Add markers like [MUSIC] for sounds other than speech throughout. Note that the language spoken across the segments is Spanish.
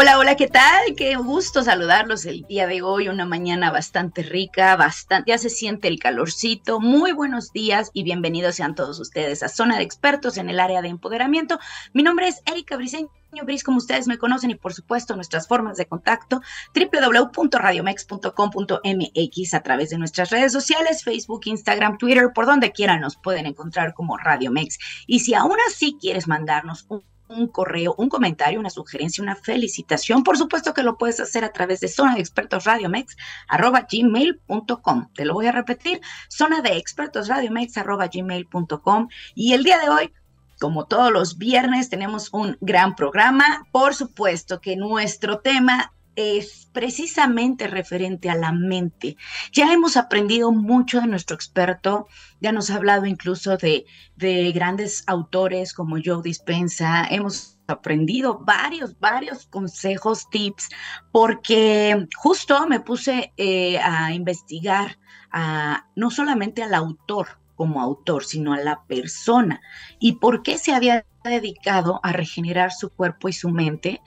Hola, hola, ¿qué tal? Qué gusto saludarlos el día de hoy, una mañana bastante rica, bastante, ya se siente el calorcito. Muy buenos días y bienvenidos sean todos ustedes a Zona de Expertos en el área de empoderamiento. Mi nombre es Erika Briseño. Bris, como ustedes me conocen, y por supuesto nuestras formas de contacto, www.radiomex.com.mx a través de nuestras redes sociales, Facebook, Instagram, Twitter, por donde quiera nos pueden encontrar como Radiomex. Y si aún así quieres mandarnos un un correo, un comentario, una sugerencia, una felicitación, por supuesto que lo puedes hacer a través de zona de expertos radiomex arroba gmail.com. Te lo voy a repetir, zona de expertos radiomex arroba gmail.com. Y el día de hoy, como todos los viernes, tenemos un gran programa. Por supuesto que nuestro tema es precisamente referente a la mente. Ya hemos aprendido mucho de nuestro experto, ya nos ha hablado incluso de, de grandes autores como Joe Dispensa, hemos aprendido varios, varios consejos, tips, porque justo me puse eh, a investigar a, no solamente al autor como autor, sino a la persona y por qué se había dedicado a regenerar su cuerpo y su mente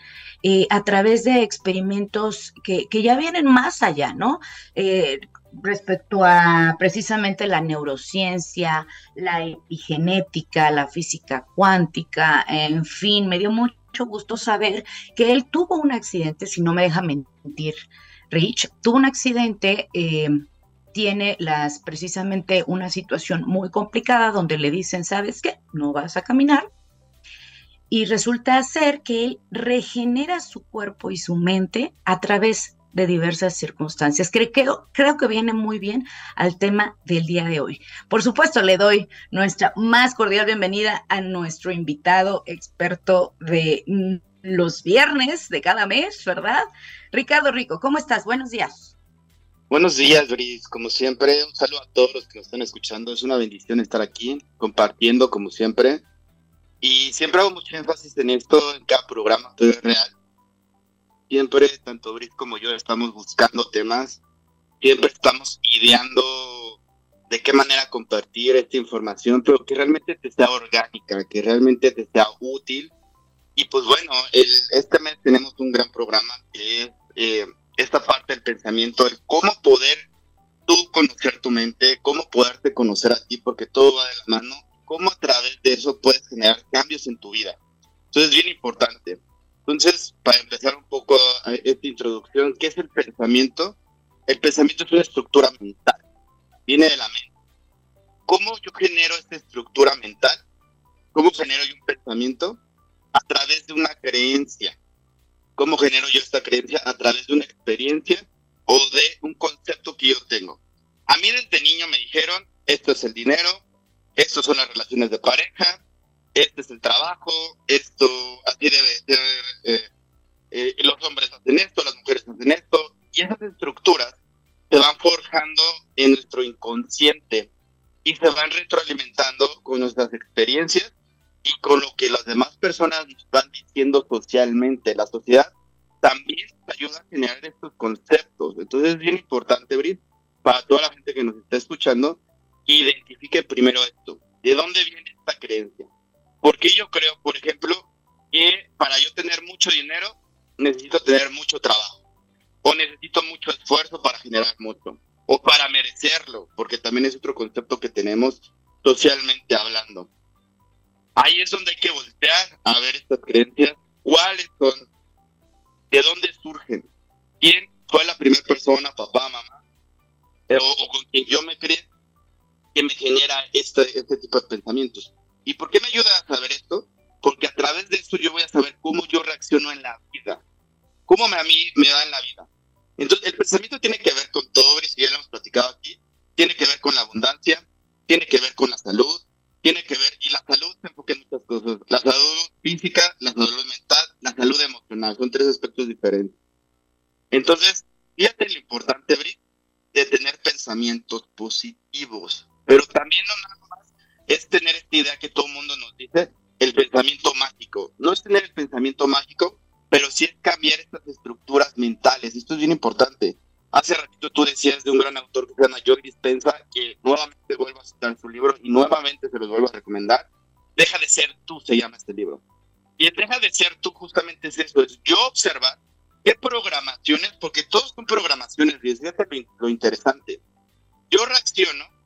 eh, a través de experimentos que, ya vienen más allá, ¿no? Eh, respecto a precisamente la neurociencia, la epigenética, la física cuántica, en fin, me dio mucho gusto saber que él tuvo un accidente, si no me deja mentir, Rich, tuvo un accidente, eh, tiene las precisamente una situación muy complicada donde le dicen, ¿sabes qué? No vas a caminar, y resulta ser que él regenera su cuerpo y su mente a través de diversas circunstancias. Creo, creo, que viene muy bien al tema del día de hoy. Por supuesto, le doy nuestra más cordial bienvenida a nuestro invitado experto de los viernes de cada mes, ¿verdad? Ricardo Rico, ¿cómo estás? Buenos días. Buenos días, Bris. Como siempre, un saludo a todos los que nos están escuchando. Es una bendición estar aquí compartiendo, como siempre, y siempre hago mucho énfasis en esto en cada programa, todo es real. Siempre, tanto Brice como yo, estamos buscando temas, siempre estamos ideando de qué manera compartir esta información, pero que realmente te sea orgánica, que realmente te sea útil. Y pues bueno, el, este mes tenemos un gran programa que es eh, esta parte del pensamiento, el cómo poder tú conocer tu mente, cómo poderte conocer a ti, porque todo va de la mano cómo a través de eso puedes generar cambios en tu vida. Entonces es bien importante. Entonces, para empezar un poco esta introducción, ¿qué es el pensamiento? El pensamiento es una estructura mental, viene de la mente. ¿Cómo yo genero esta estructura mental? ¿Cómo genero yo un pensamiento? A través de una creencia. ¿Cómo genero yo esta creencia? A través de una experiencia o de un concepto que yo tengo. A mí desde niño me dijeron, esto es el dinero, estas son las relaciones de pareja, este es el trabajo, esto así debe ser, eh, eh, los hombres hacen esto, las mujeres hacen esto, y esas estructuras se van forjando en nuestro inconsciente y se van retroalimentando con nuestras experiencias y con lo que las demás personas nos van diciendo socialmente. La sociedad también ayuda a generar estos conceptos. Entonces es bien importante, Brit, para toda la gente que nos está escuchando, identifique primero esto. ¿De dónde viene esta creencia? Porque yo creo, por ejemplo, que para yo tener mucho dinero necesito tener mucho trabajo. O necesito mucho esfuerzo para generar mucho. O para merecerlo, porque también es otro concepto que tenemos socialmente hablando. Ahí es donde hay que voltear a ver estas creencias. ¿Cuáles son? ¿De dónde surgen? ¿Quién fue la primera persona, papá, mamá? O, o con quien yo me creé que me genera este, este tipo de pensamientos. ¿Y por qué me ayuda a saber esto? Porque a través de esto yo voy a saber cómo yo reacciono en la vida, cómo me, a mí me da en la vida. Entonces, el pensamiento tiene que ver con todo, y ya lo hemos platicado aquí, tiene que ver con la abundancia, tiene que ver con la salud, tiene que ver, y la salud se enfoca en muchas cosas, la salud física, la salud mental, la salud emocional, son tres aspectos diferentes. Entonces, fíjate lo importante, Bri, de tener pensamientos positivos. Pero también no nada más es tener esta idea que todo el mundo nos dice, el pensamiento mágico. No es tener el pensamiento mágico, pero sí es cambiar estas estructuras mentales. Esto es bien importante. Hace ratito tú decías de un gran autor que se llama Joe Dispensa, que nuevamente vuelvo a citar su libro y nuevamente se los vuelvo a recomendar. Deja de ser tú, se llama este libro. Y el deja de ser tú justamente es eso, es yo observar qué programaciones, porque todos son programaciones, y es lo interesante. Yo reacciono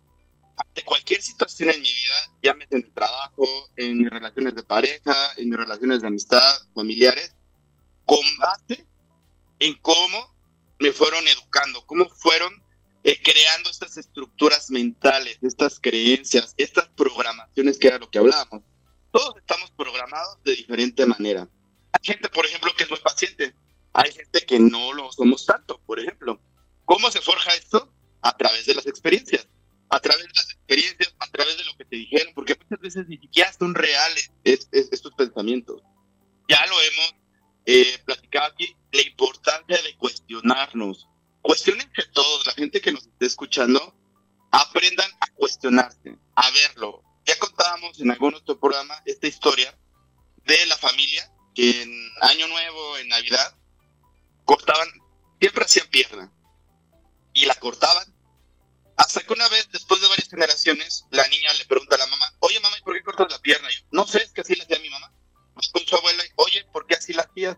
ante cualquier situación en mi vida, llámese en el trabajo, en mis relaciones de pareja, en mis relaciones de amistad, familiares, con base en cómo me fueron educando, cómo fueron eh, creando estas estructuras mentales, estas creencias, estas programaciones que era lo que hablábamos. Todos estamos programados de diferente manera. Hay gente, por ejemplo, que es muy paciente. Hay gente que no lo somos tanto, por ejemplo. ¿Cómo se forja esto? A través de las experiencias. A través de las experiencias, a través de lo que te dijeron, porque muchas veces ni siquiera son reales estos pensamientos. Ya lo hemos eh, platicaba aquí la importancia de cuestionarnos. Cuestionense todos, la gente que nos esté escuchando, aprendan a cuestionarse, a verlo. Ya contábamos en algún otro programa esta historia de la familia que en Año Nuevo, en Navidad, cortaban, siempre hacían pierna y la cortaban. Generaciones, la niña le pregunta a la mamá, oye mamá, ¿y por qué cortas la pierna? yo, no sé, es que así le hacía mi mamá con su abuela, oye, ¿por qué así la hacías?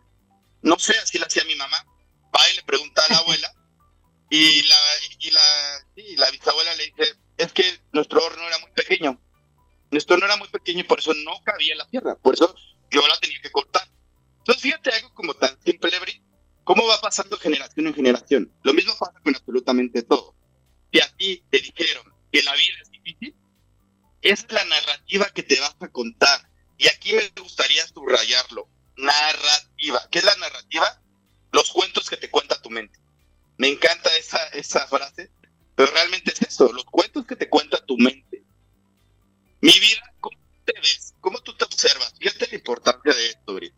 No sé, así la hacía mi mamá. Va y le pregunta a la abuela, [LAUGHS] y la, y la, la bisabuela le dice, es que nuestro horno era muy pequeño. Nuestro horno era muy pequeño y por eso no cabía la tierra. Por eso yo la tenía que cortar. Entonces, fíjate algo como tan simple, cómo va pasando generación en generación. Lo mismo pasa con absolutamente todo. Si a ti te dijeron que la vida es difícil, es la narrativa que te vas a contar y aquí me gustaría subrayarlo. Narrativa. ¿Qué es la narrativa? Los cuentos que te cuenta tu mente. Me encanta esa, esa frase, pero realmente es eso, los cuentos que te cuenta tu mente. Mi vida, ¿cómo te ves? ¿Cómo tú te observas? Fíjate la importancia de esto, Brit.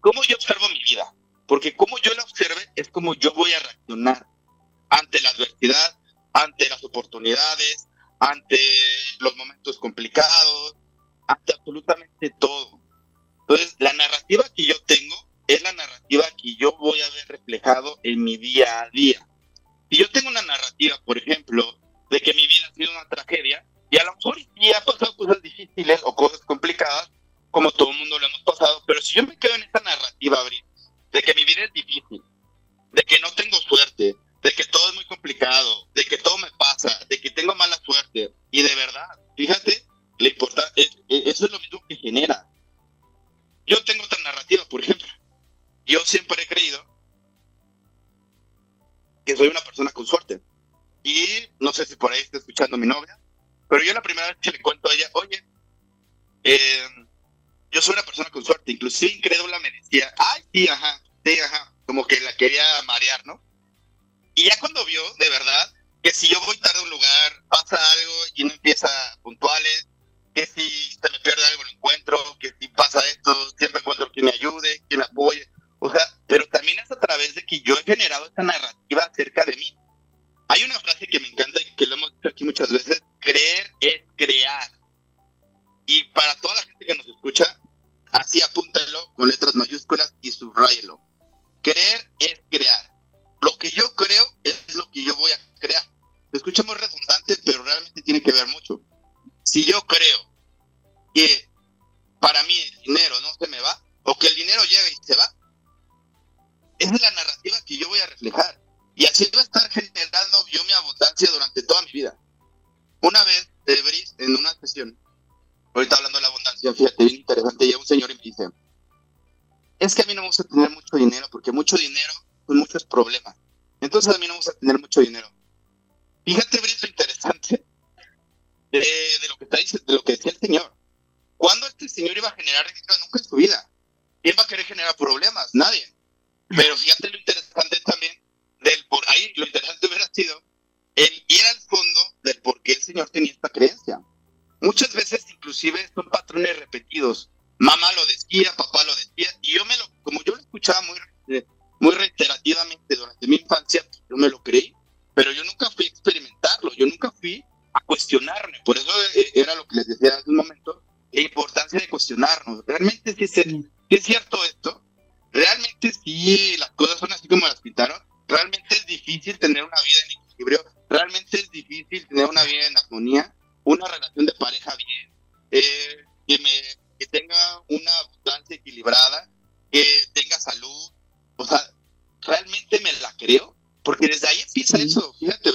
¿Cómo yo observo mi vida? Porque como yo la observe es como yo voy a reaccionar ante la adversidad, ante las oportunidades, ante los momentos complicados, ante absolutamente todo. Entonces, la narrativa que yo tengo es la narrativa que yo voy a ver reflejado en mi día a día. Si yo tengo una narrativa, por ejemplo, de que mi vida ha sido una tragedia, y a lo mejor sí ha pasado cosas difíciles o cosas complicadas, como todo el mundo lo hemos pasado, pero si yo me quedo en esta narrativa, de que mi vida es difícil, de que no tengo suerte, de que todo es muy complicado, de que todo me pasa, de que tengo mala suerte, y de verdad, fíjate le importa, eso es lo mismo que genera. Yo tengo otra narrativa, por ejemplo. Yo siempre he creído que soy una persona con suerte. Y no sé si por ahí está escuchando mi novia, pero yo la primera vez que le cuento a ella, oye, eh, yo soy una persona con suerte. Inclusive incrédula me decía, ay, sí, ajá, sí, ajá. Como que la quería marear, ¿no? Y ya cuando vio, de verdad, que si yo voy tarde a un lugar, pasa algo y no empieza puntuales, que si se me pierde algo lo encuentro, que si pasa esto, siempre encuentro quien me ayude, quien me apoye. O sea, pero también es a través de que yo he generado esta narrativa acerca de mí. Hay una frase que me encanta y que lo hemos dicho aquí muchas veces, creer es crear. Y para toda la gente que nos escucha, así apúntalo con letras mayúsculas y subrayelo. Creer es crear. Lo que yo creo es lo que yo voy a crear. Lo escucha muy redundante, pero realmente tiene que ver mucho. Si yo creo que para mí el dinero no se me va, o que el dinero llega y se va, es la narrativa que yo voy a reflejar. Y así va a estar generando yo mi abundancia durante toda mi vida. Una vez, de Bris, en una sesión, ahorita hablando de la abundancia, fíjate, bien interesante, llega un señor y me dice, es que a mí no me gusta tener mucho dinero, porque mucho dinero son muchos problemas. Entonces a no me gusta tener mucho dinero. Fíjate, Bris, lo interesante de, lo que está de lo que decía el Señor. ¿Cuándo este Señor iba a generar dinero? Nunca en su vida. ¿Quién va a querer generar problemas? Nadie. Pero fíjate lo interesante también del por ahí, lo interesante hubiera sido el ir al fondo del por qué el Señor tenía esta creencia. Muchas veces inclusive son patrones repetidos. Mamá lo decía, papá lo decía, y yo me lo, como yo lo escuchaba muy, muy reiterativamente durante mi infancia, yo me lo creí, pero yo nunca fui a experimentarlo, yo nunca fui a cuestionarme, por eso eh, eh, era lo que les decía hace un momento, la importancia de cuestionarnos, realmente si es, es cierto esto, realmente si las cosas son así como las pintaron, realmente es difícil tener una vida en equilibrio, realmente es difícil tener una vida en armonía, una relación de pareja bien, eh, que, me, que tenga una abundancia equilibrada, o sea, realmente me la creo, porque desde ahí empieza eso, fíjate,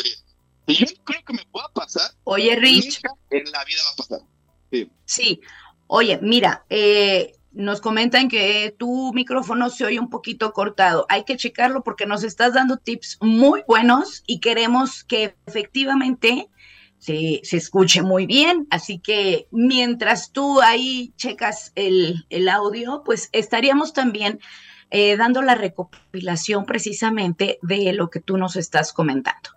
Y yo creo que me pueda pasar. Oye, Rich. En la vida va a pasar. Sí. Sí. Oye, mira, eh, nos comentan que tu micrófono se oye un poquito cortado. Hay que checarlo porque nos estás dando tips muy buenos y queremos que efectivamente se, se escuche muy bien. Así que mientras tú ahí checas el, el audio, pues estaríamos también eh, dando la recopilación precisamente de lo que tú nos estás comentando.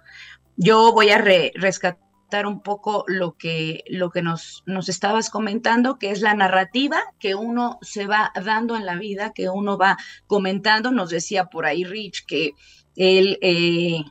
Yo voy a rescatar un poco lo que, lo que nos, nos estabas comentando, que es la narrativa que uno se va dando en la vida, que uno va comentando. Nos decía por ahí Rich que él eh,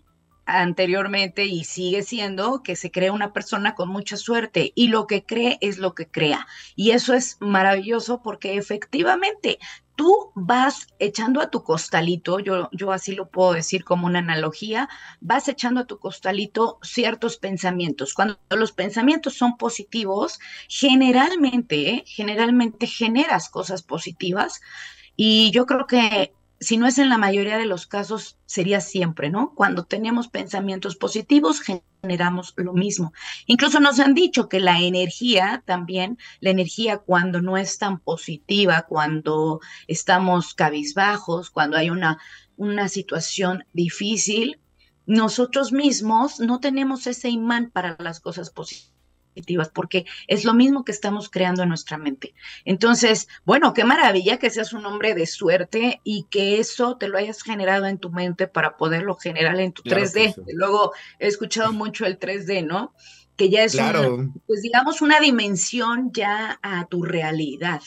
anteriormente y sigue siendo que se cree una persona con mucha suerte y lo que cree es lo que crea. Y eso es maravilloso porque efectivamente tú vas echando a tu costalito, yo, yo así lo puedo decir como una analogía, vas echando a tu costalito ciertos pensamientos. Cuando los pensamientos son positivos, generalmente, generalmente generas cosas positivas. Y yo creo que si no es en la mayoría de los casos, sería siempre, ¿no? Cuando tenemos pensamientos positivos, generamos lo mismo. Incluso nos han dicho que la energía también, la energía cuando no es tan positiva, cuando estamos cabizbajos, cuando hay una, una situación difícil, nosotros mismos no tenemos ese imán para las cosas positivas porque es lo mismo que estamos creando en nuestra mente. Entonces, bueno, qué maravilla que seas un hombre de suerte y que eso te lo hayas generado en tu mente para poderlo generar en tu 3D. Luego he escuchado mucho el 3D, ¿no? Que ya es, pues digamos, una dimensión ya a tu realidad.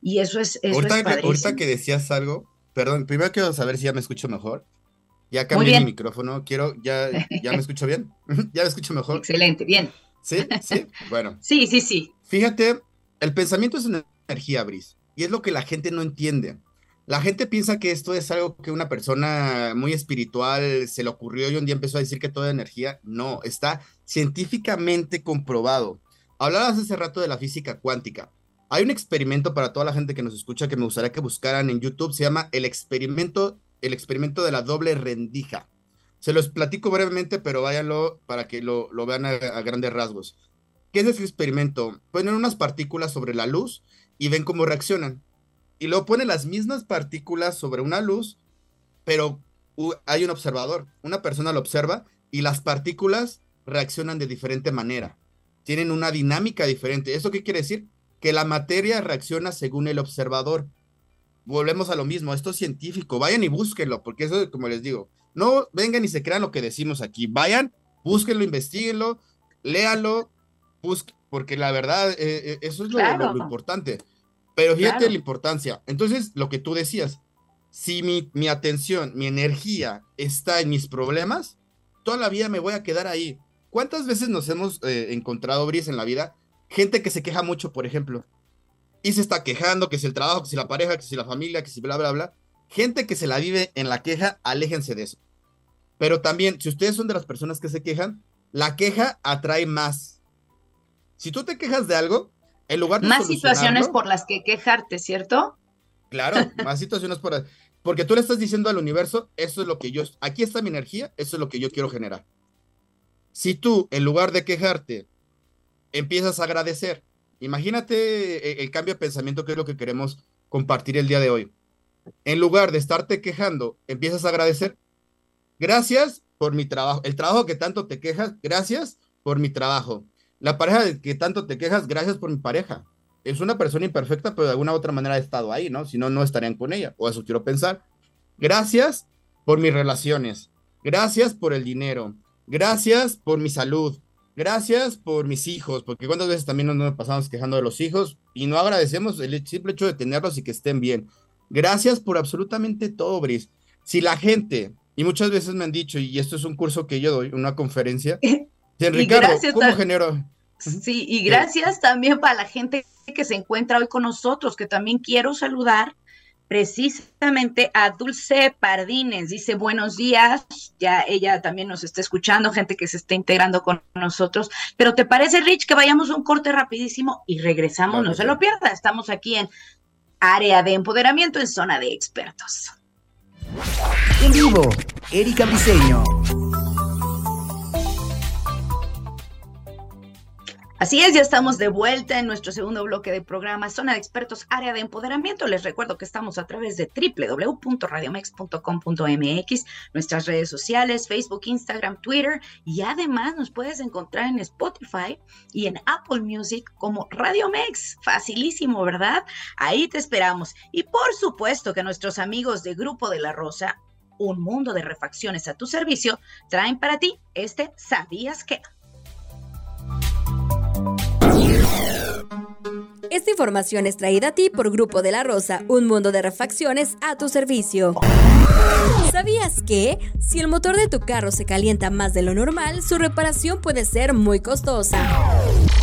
Y eso es... ahorita, que decías algo, perdón, primero quiero saber si ya me escucho mejor. Ya cambié mi micrófono, quiero, ya, ya me [LAUGHS] escucho bien, [LAUGHS] ya me escucho mejor. Excelente, bien. Sí, sí, bueno. [LAUGHS] Sí, sí, sí. Fíjate, el pensamiento es una energía, Bris, y es lo que la gente no entiende. La gente piensa que esto es algo que una persona muy espiritual se le ocurrió y un día empezó a decir que toda energía. No, está científicamente comprobado. Hablabas hace rato de la física cuántica. Hay un experimento para toda la gente que nos escucha que me gustaría que buscaran en YouTube. Se llama el experimento, el experimento de la doble rendija. Se los platico brevemente, pero váyanlo para que lo, vean a, grandes rasgos. ¿Qué es ese experimento? Ponen unas partículas sobre la luz y ven cómo reaccionan. Y luego ponen las mismas partículas sobre una luz, pero hay un observador. Una persona lo observa y las partículas reaccionan de diferente manera. Tienen una dinámica diferente. ¿Eso qué quiere decir? Que la materia reacciona según el observador. Volvemos a lo mismo, esto es científico. Vayan y búsquenlo, porque eso, como les digo, no vengan y se crean lo que decimos aquí. Vayan, búsquenlo, investiguenlo, léanlo, porque la verdad, eh, eh, eso es lo, importante. Pero fíjate la importancia. Entonces, lo que tú decías, si mi, mi, atención, mi energía está en mis problemas, toda la vida me voy a quedar ahí. ¿Cuántas veces nos hemos eh, encontrado, Bris, en la vida? Gente que se queja mucho, por ejemplo, y se está quejando, que si el trabajo, que si la pareja, que si la familia, que si bla, bla, bla gente que se la vive en la queja, aléjense de eso. Pero también, si ustedes son de las personas que se quejan, la queja atrae más. Si tú te quejas de algo, en lugar de... Más situaciones por las que quejarte, ¿cierto? Claro, más situaciones por... Porque tú le estás diciendo al universo, eso es lo que yo... Aquí está mi energía, eso es lo que yo quiero generar. Si tú, en lugar de quejarte, empiezas a agradecer, imagínate el, el cambio de pensamiento que es lo que queremos compartir el día de hoy en lugar de estarte quejando, empiezas a agradecer. Gracias por mi trabajo. El trabajo que tanto te quejas, gracias por mi trabajo. La pareja de que tanto te quejas, gracias por mi pareja. Es una persona imperfecta, pero de alguna otra manera ha estado ahí, ¿no? Si no, no estarían con ella. O eso quiero pensar. Gracias por mis relaciones. Gracias por el dinero. Gracias por mi salud. Gracias por mis hijos, porque cuántas veces también nos pasamos quejando de los hijos y no agradecemos el simple hecho de tenerlos y que estén bien. Gracias por absolutamente todo, Bris. Si la gente, y muchas veces me han dicho, y esto es un curso que yo doy, una conferencia, [LAUGHS] Ricardo, ¿cómo genero, Sí, y gracias también para la gente que se encuentra hoy con nosotros, que también quiero saludar precisamente a Dulce Pardines. Dice buenos días, ya ella también nos está escuchando, gente que se está integrando con nosotros. Pero ¿te parece, Rich, que vayamos a un corte rapidísimo y regresamos? no se lo pierda, estamos aquí en área de empoderamiento en zona de expertos. En vivo, Erika Briseño. Así es, ya estamos de vuelta en nuestro segundo bloque de programa Zona de Expertos, Área de Empoderamiento. Les recuerdo que estamos a través de www.radiomex.com.mx, nuestras redes sociales, Facebook, Instagram, Twitter y además nos puedes encontrar en Spotify y en Apple Music como Radiomex. Facilísimo, ¿verdad? Ahí te esperamos. Y por supuesto que nuestros amigos de Grupo de la Rosa, un mundo de refacciones a tu servicio, traen para ti este ¿Sabías qué? Esta información es traída a ti por Grupo de la Rosa, un mundo de refacciones a tu servicio. ¿Sabías que si el motor de tu carro se calienta más de lo normal, su reparación puede ser muy costosa?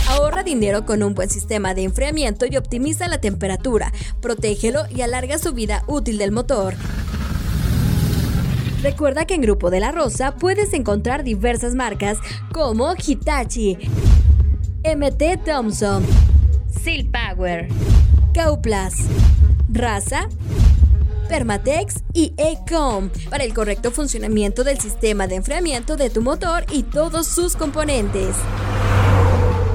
Ahorra dinero con un buen sistema de enfriamiento y optimiza la temperatura, protégelo y alarga su vida útil del motor. Recuerda que en Grupo de la Rosa puedes encontrar diversas marcas como Hitachi, MT Thompson, Seal Power, Cauplas, Raza, Permatex y Ecom para el correcto funcionamiento del sistema de enfriamiento de tu motor y todos sus componentes.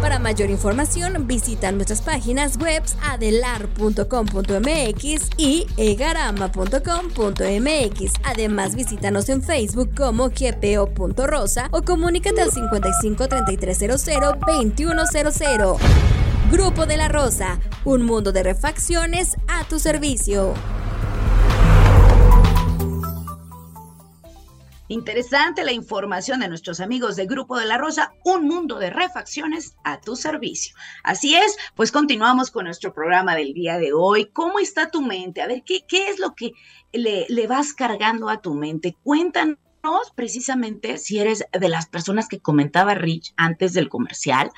Para mayor información, visita nuestras páginas web adelar.com.mx y egarama.com.mx. Además, visítanos en Facebook como gpo.rosa o comunícate al 55 3300 2100. Grupo de la Rosa, un mundo de refacciones a tu servicio. Interesante la información de nuestros amigos de Grupo de la Rosa, un mundo de refacciones a tu servicio. Así es, pues continuamos con nuestro programa del día de hoy. ¿Cómo está tu mente? A ver, ¿qué, qué es lo que le, le vas cargando a tu mente? Cuéntanos precisamente si eres de las personas que comentaba Rich antes del comercial,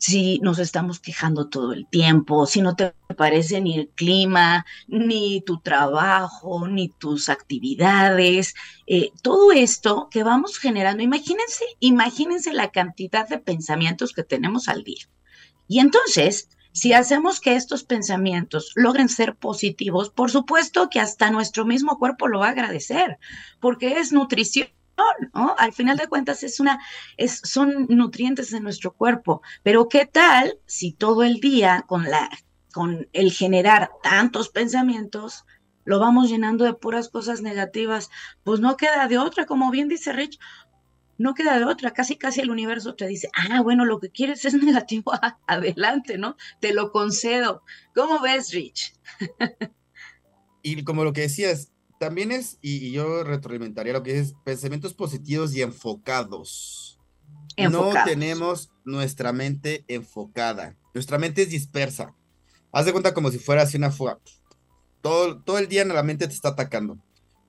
si nos estamos quejando todo el tiempo, si no te parece ni el clima, ni tu trabajo, ni tus actividades, eh, todo esto que vamos generando, imagínense, imagínense la cantidad de pensamientos que tenemos al día. Y entonces, si hacemos que estos pensamientos logren ser positivos, por supuesto que hasta nuestro mismo cuerpo lo va a agradecer, porque es nutrición al final de cuentas es una, es, son nutrientes de nuestro cuerpo, pero ¿qué tal si todo el día con la, con el generar tantos pensamientos, lo vamos llenando de puras cosas negativas? Pues no queda de otra, como bien dice Rich, no queda de otra, casi casi el universo te dice, ah, bueno, lo que quieres es [LAUGHS] negativo, adelante, ¿no? Te lo concedo. ¿Cómo ves, Rich? y como lo que decías, también es, y, yo retroalimentaría lo que es pensamientos positivos y enfocados. No tenemos nuestra mente enfocada. Nuestra mente es dispersa. Haz de cuenta como si fuera así una fuga. Todo, todo el día la mente te está atacando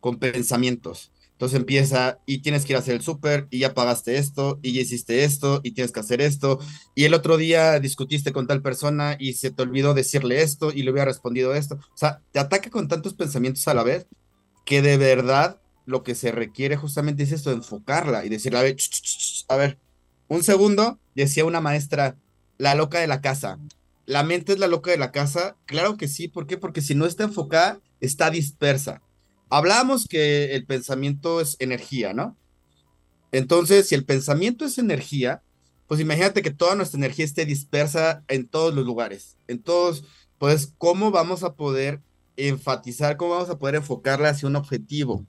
con pensamientos. Entonces empieza y tienes que ir a hacer el súper y ya pagaste esto y ya hiciste esto y tienes que hacer esto. Y el otro día discutiste con tal persona y se te olvidó decirle esto y le hubiera respondido esto. O sea, te ataca con tantos pensamientos a la vez que de verdad lo que se requiere justamente es esto, enfocarla y decirle, a ver, a ver, un segundo, decía una maestra, la loca de la casa. ¿La mente es la loca de la casa? Claro que sí, ¿por qué? Porque si no está enfocada, está dispersa. Hablábamos que el pensamiento es energía, ¿no? Entonces, si el pensamiento es energía, pues imagínate que toda nuestra energía esté dispersa en todos los lugares, en todos, pues, ¿cómo vamos a poder enfatizar, cómo vamos a poder enfocarla hacia un objetivo.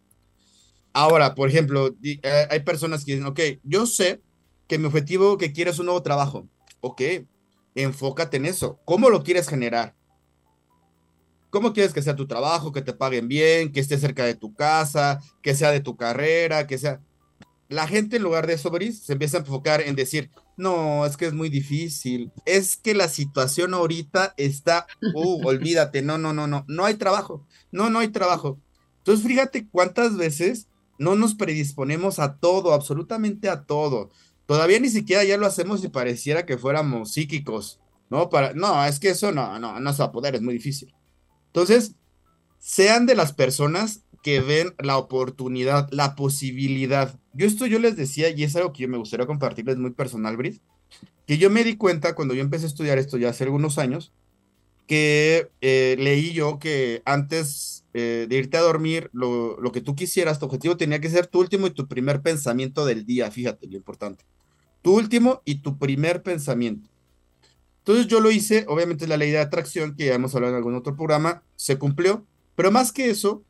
Ahora, por ejemplo, eh, hay personas que dicen, ok, yo sé que mi objetivo que quiero es un nuevo trabajo. Ok, enfócate en eso. ¿Cómo lo quieres generar? ¿Cómo quieres que sea tu trabajo, que te paguen bien, que esté cerca de tu casa, que sea de tu carrera, que sea... La gente en lugar de eso, se empieza a enfocar en decir, no, es que es muy difícil. Es que la situación ahorita está, uh, [LAUGHS] olvídate, no, no, no, no, no hay trabajo. No, no hay trabajo. Entonces, fíjate cuántas veces no nos predisponemos a todo, absolutamente a todo. Todavía ni siquiera ya lo hacemos si pareciera que fuéramos psíquicos, ¿no? Para, no, es que eso no, no, no se va a poder, es muy difícil. Entonces, sean de las personas que ven la oportunidad, la posibilidad. Yo esto yo les decía, y es algo que yo me gustaría compartirles muy personal, Brice, que yo me di cuenta cuando yo empecé a estudiar esto ya hace algunos años, que eh, leí yo que antes eh, de irte a dormir, lo, lo, que tú quisieras, tu objetivo tenía que ser tu último y tu primer pensamiento del día, fíjate lo importante. Tu último y tu primer pensamiento. Entonces yo lo hice, obviamente la ley de atracción que ya hemos hablado en algún otro programa, se cumplió, pero más que eso,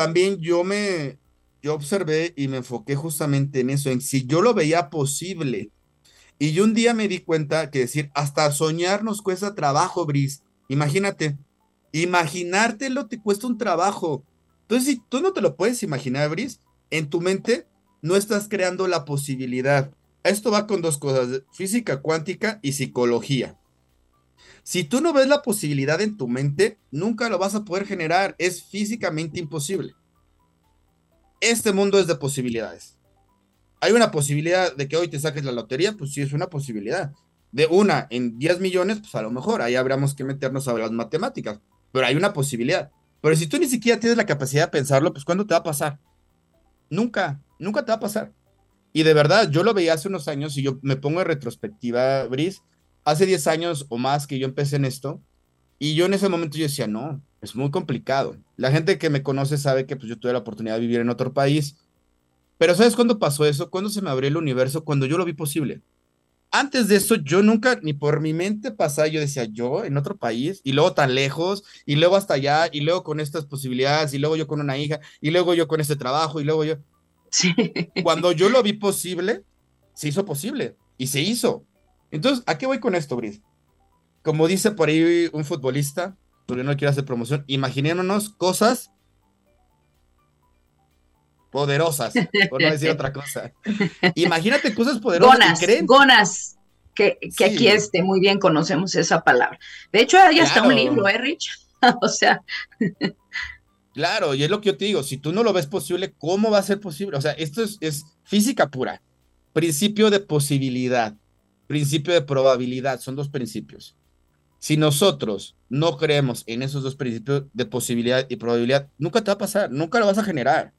también yo me, yo observé y me enfoqué justamente en eso, en si yo lo veía posible. Y yo un día me di cuenta que decir, hasta soñar nos cuesta trabajo, Bris. Imagínate, imaginártelo te cuesta un trabajo. Entonces, si tú no te lo puedes imaginar, Bris, en tu mente no estás creando la posibilidad. Esto va con dos cosas, física cuántica y psicología. Si tú no ves la posibilidad en tu mente, nunca lo vas a poder generar. Es físicamente imposible. Este mundo es de posibilidades. Hay una posibilidad de que hoy te saques la lotería, pues sí es una posibilidad. De una en 10 millones, pues a lo mejor ahí habríamos que meternos a las matemáticas, pero hay una posibilidad. Pero si tú ni siquiera tienes la capacidad de pensarlo, pues ¿cuándo te va a pasar? Nunca, nunca te va a pasar. Y de verdad, yo lo veía hace unos años y yo me pongo en retrospectiva, Brice, hace 10 años o más que yo empecé en esto, y yo en ese momento yo decía, no, es muy complicado. La gente que me conoce sabe que pues, yo tuve la oportunidad de vivir en otro país, pero ¿sabes cuándo pasó eso? ¿Cuándo se me abrió el universo? Cuando yo lo vi posible. Antes de eso, yo nunca, ni por mi mente pasaba, yo decía, yo en otro país, y luego tan lejos, y luego hasta allá, y luego con estas posibilidades, y luego yo con una hija, y luego yo con este trabajo, y luego yo. Sí. Cuando yo lo vi posible, se hizo posible, y se hizo. Entonces, ¿a qué voy con esto, Brice? Como dice por ahí un futbolista, porque no quiero hacer promoción, imaginémonos cosas poderosas, por no decir otra cosa. Imagínate cosas poderosas. Gonas, que gonas, que, aquí este, muy bien conocemos esa palabra. De hecho, hay hasta un libro, ¿eh, Rich? [LAUGHS] o sea. claro, y es lo que yo te digo, si tú no lo ves posible, ¿cómo va a ser posible? O sea, esto es, es física pura, principio de posibilidad principio de probabilidad, son dos principios. Si nosotros no creemos en esos dos principios de posibilidad y probabilidad, nunca te va a pasar, nunca lo vas a generar.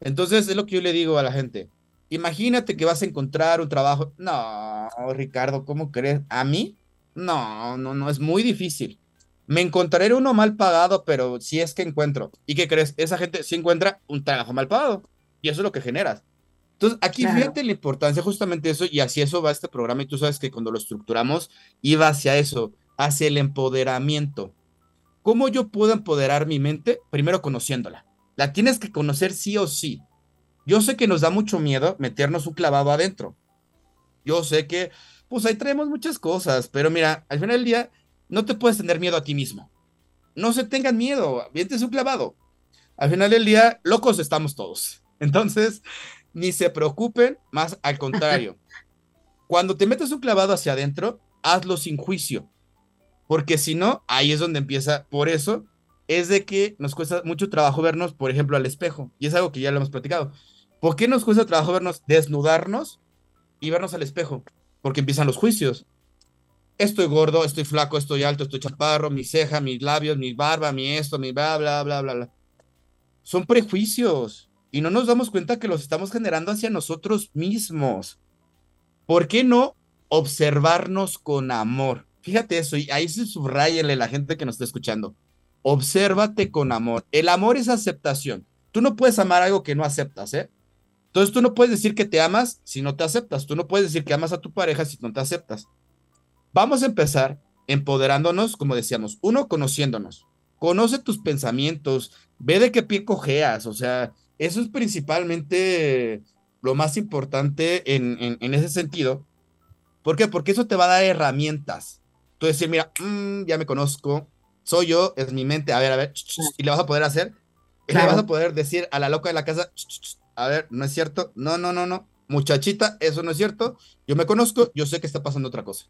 Entonces es lo que yo le digo a la gente. Imagínate que vas a encontrar un trabajo. No, Ricardo, ¿cómo crees? ¿A mí? No, no, no, es muy difícil. Me encontraré uno mal pagado, pero si es que encuentro. ¿Y qué crees? Esa gente sí encuentra un trabajo mal pagado. Y eso es lo que generas. Entonces, aquí fíjate la importancia justamente de eso, y así eso va este programa, y tú sabes que cuando lo estructuramos, iba hacia eso, hacia el empoderamiento. ¿Cómo yo puedo empoderar mi mente? Primero conociéndola. La tienes que conocer sí o sí. Yo sé que nos da mucho miedo meternos un clavado adentro. Yo sé que, pues ahí traemos muchas cosas, pero mira, al final del día, no te puedes tener miedo a ti mismo. No se tengan miedo, vientes un clavado. Al final del día, locos estamos todos. Entonces, ni se preocupen, más al contrario. [LAUGHS] Cuando te metes un clavado hacia adentro, hazlo sin juicio. Porque si no, ahí es donde empieza. Por eso es de que nos cuesta mucho trabajo vernos, por ejemplo, al espejo. Y es algo que ya lo hemos platicado. ¿Por qué nos cuesta trabajo vernos, desnudarnos y vernos al espejo? Porque empiezan los juicios. Estoy gordo, estoy flaco, estoy alto, estoy chaparro, mi ceja, mis labios, mi barba, mi esto, mi bla, bla, bla, bla, bla. Son prejuicios y no nos damos cuenta que los estamos generando hacia nosotros mismos. ¿Por qué no observarnos con amor? Fíjate eso, y ahí se subrayele la gente que nos está escuchando. Obsérvate con amor. El amor es aceptación. Tú no puedes amar algo que no aceptas, ¿eh? Entonces tú no puedes decir que te amas si no te aceptas. Tú no puedes decir que amas a tu pareja si no te aceptas. Vamos a empezar empoderándonos, como decíamos, uno, conociéndonos. Conoce tus pensamientos, ve de qué pie cojeas, o sea, eso es principalmente lo más importante en, ese sentido. ¿Por qué? Porque eso te va a dar herramientas. Tú decir, mira, mm, ya me conozco, soy yo, es mi mente, a ver, a ver, y le vas a poder hacer, y le vas a poder decir a la loca de la casa, a ver, no es cierto, no, no, no, no, muchachita, eso no es cierto, yo me conozco, yo sé que está pasando otra cosa.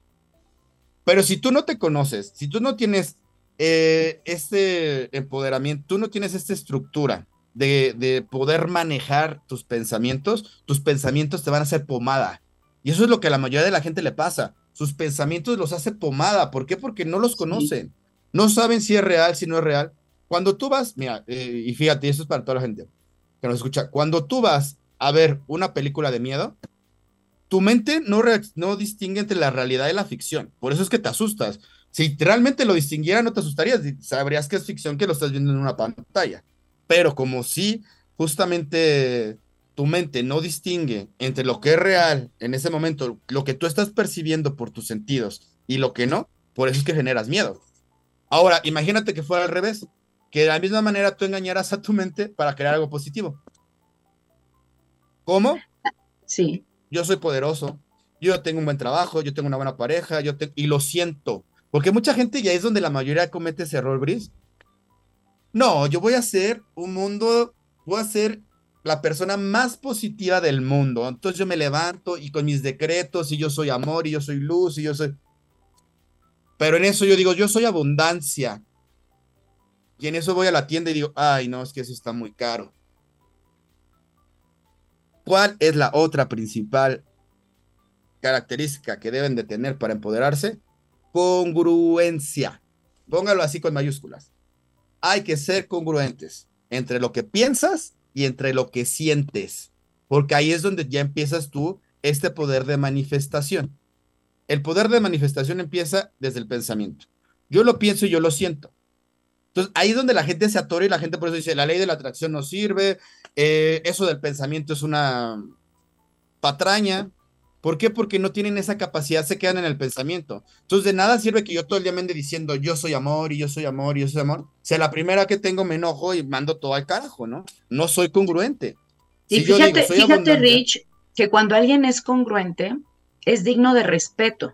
Pero si tú no te conoces, si tú no tienes eh, este empoderamiento, tú no tienes esta estructura, de, poder manejar tus pensamientos, tus pensamientos te van a hacer pomada. Y eso es lo que a la mayoría de la gente le pasa. Sus pensamientos los hace pomada. ¿Por qué? Porque no los conocen. No saben si es real, si no es real. Cuando tú vas, mira, eh, y fíjate, eso es para toda la gente que nos escucha. Cuando tú vas a ver una película de miedo, tu mente no, no distingue entre la realidad y la ficción. Por eso es que te asustas. Si realmente lo distinguiera, no te asustarías. Sabrías que es ficción que lo estás viendo en una pantalla. Pero como si justamente tu mente no distingue entre lo que es real en ese momento, lo que tú estás percibiendo por tus sentidos y lo que no, por eso es que generas miedo. Ahora, imagínate que fuera al revés, que de la misma manera tú engañaras a tu mente para crear algo positivo. ¿Cómo? Sí. Yo soy poderoso, yo tengo un buen trabajo, yo tengo una buena pareja, yo y lo siento. Porque mucha gente ya es donde la mayoría comete ese error, Brice. No, yo voy a ser un mundo, voy a ser la persona más positiva del mundo. Entonces yo me levanto y con mis decretos y yo soy amor y yo soy luz y yo soy... Pero en eso yo digo, yo soy abundancia. Y en eso voy a la tienda y digo, ay, no, es que eso está muy caro. ¿Cuál es la otra principal característica que deben de tener para empoderarse? Congruencia. Póngalo así con mayúsculas. Hay que ser congruentes entre lo que piensas y entre lo que sientes, porque ahí es donde ya empiezas tú este poder de manifestación. El poder de manifestación empieza desde el pensamiento. Yo lo pienso y yo lo siento. Entonces, ahí es donde la gente se atora y la gente por eso dice, la ley de la atracción no sirve, eh, eso del pensamiento es una patraña. ¿Por qué? Porque no tienen esa capacidad, se quedan en el pensamiento. Entonces, de nada sirve que yo todo el día me ande diciendo, yo soy amor y yo soy amor y yo soy amor. O sea, la primera que tengo me enojo y mando todo al carajo, ¿no? No soy congruente. y fíjate, fíjate Rich, que cuando alguien es congruente, es digno de respeto.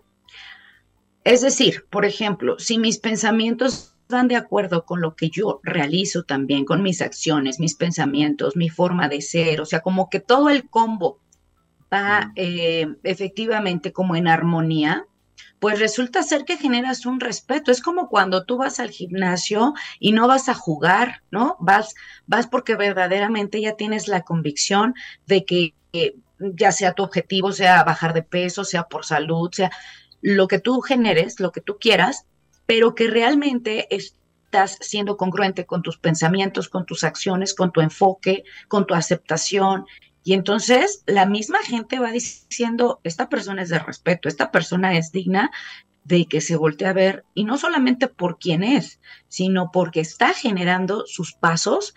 Es decir, por ejemplo, si mis pensamientos van de acuerdo con lo que yo realizo también, con mis acciones, mis pensamientos, mi forma de ser, o sea, como que todo el combo va eh, efectivamente como en armonía, pues resulta ser que generas un respeto. Es como cuando tú vas al gimnasio y no vas a jugar, ¿no? Vas, vas porque verdaderamente ya tienes la convicción de que ya sea tu objetivo, sea bajar de peso, sea por salud, sea lo que tú generes, lo que tú quieras, pero que realmente estás siendo congruente con tus pensamientos, con tus acciones, con tu enfoque, con tu aceptación. Y entonces la misma gente va diciendo, esta persona es de respeto, esta persona es digna de que se voltee a ver, y no solamente por quién es, sino porque está generando sus pasos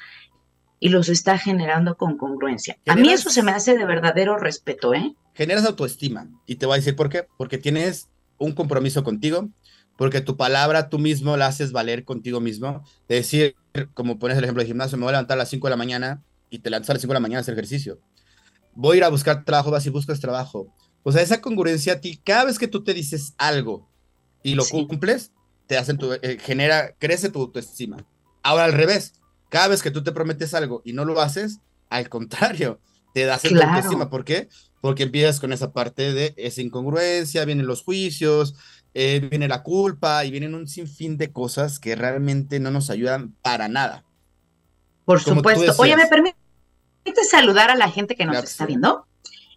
y los está generando con congruencia. A mí eso se me hace de verdadero respeto, ¿eh? Generas autoestima y te voy a decir por qué, porque tienes un compromiso contigo, porque tu palabra tú mismo la haces valer contigo mismo, de decir, como pones el ejemplo de gimnasio, me voy a levantar a las 5 de la mañana y te levantas a las 5 de la mañana a hacer ejercicio. Voy a ir a buscar trabajo, vas y buscas trabajo. O sea, esa congruencia a ti, cada vez que tú te dices algo y lo cumples, te hacen tu, eh, genera, crece tu autoestima. Ahora al revés, cada vez que tú te prometes algo y no lo haces, al contrario, te das claro. ¿Por qué? Porque empiezas con esa parte de esa incongruencia, vienen los juicios, eh, viene la culpa y vienen un sinfín de cosas que realmente no nos ayudan para nada. Por supuesto. Oye, ¿me permite saludar a la gente que nos está viendo?